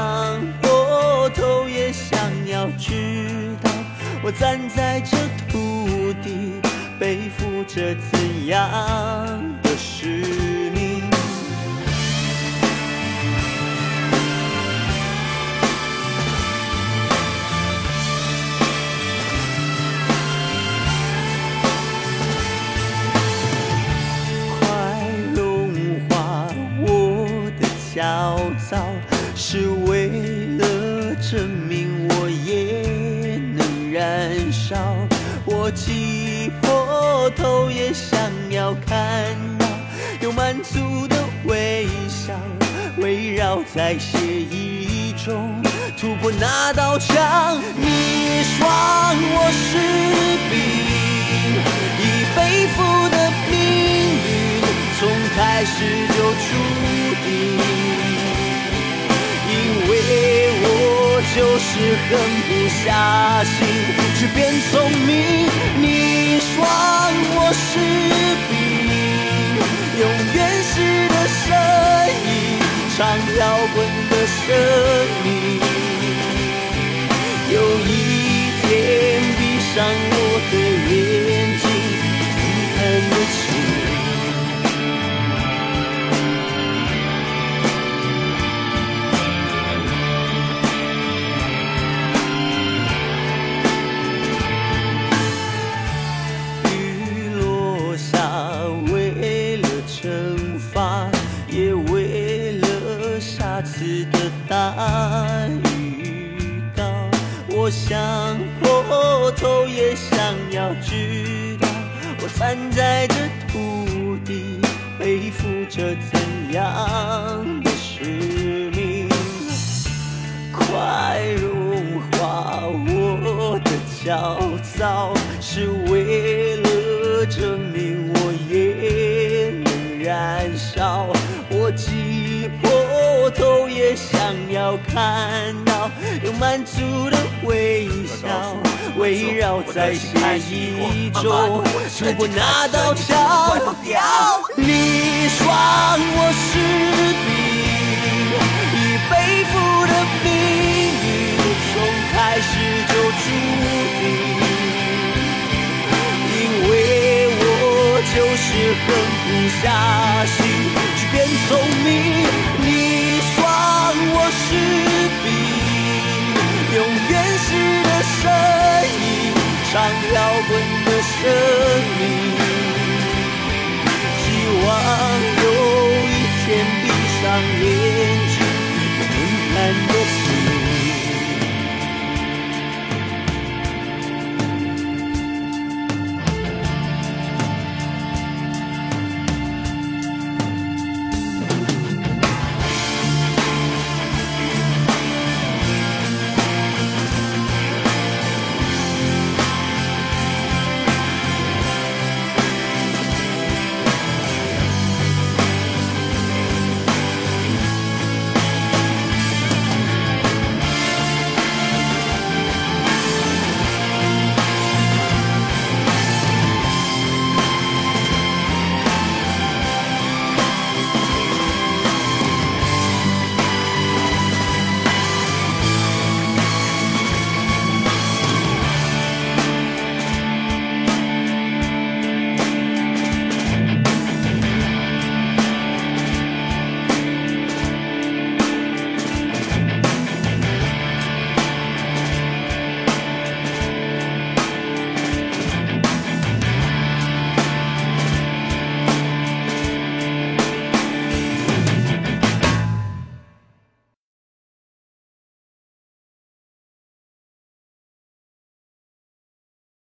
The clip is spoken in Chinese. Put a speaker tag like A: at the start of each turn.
A: 我想过头也想要知道，我站在这土地，背负着怎样是为了证明我也能燃烧。我挤破头也想要看到有满足的微笑，围绕在血液中，突破那道墙。你是狠不下心去变聪明。你说我是病，用原始的声音唱摇滚的生命。有一天闭上我的我想破头也想要知道，我站在这土地，背负着怎样的使命？快融化我的焦躁，是为要看到有满足的微笑，围绕在血液中，突破那道墙。你双我是兵，已背负的命运从开始就注定，因为我就是狠不下心去变聪明。执笔，用原始的声音唱摇滚的生命。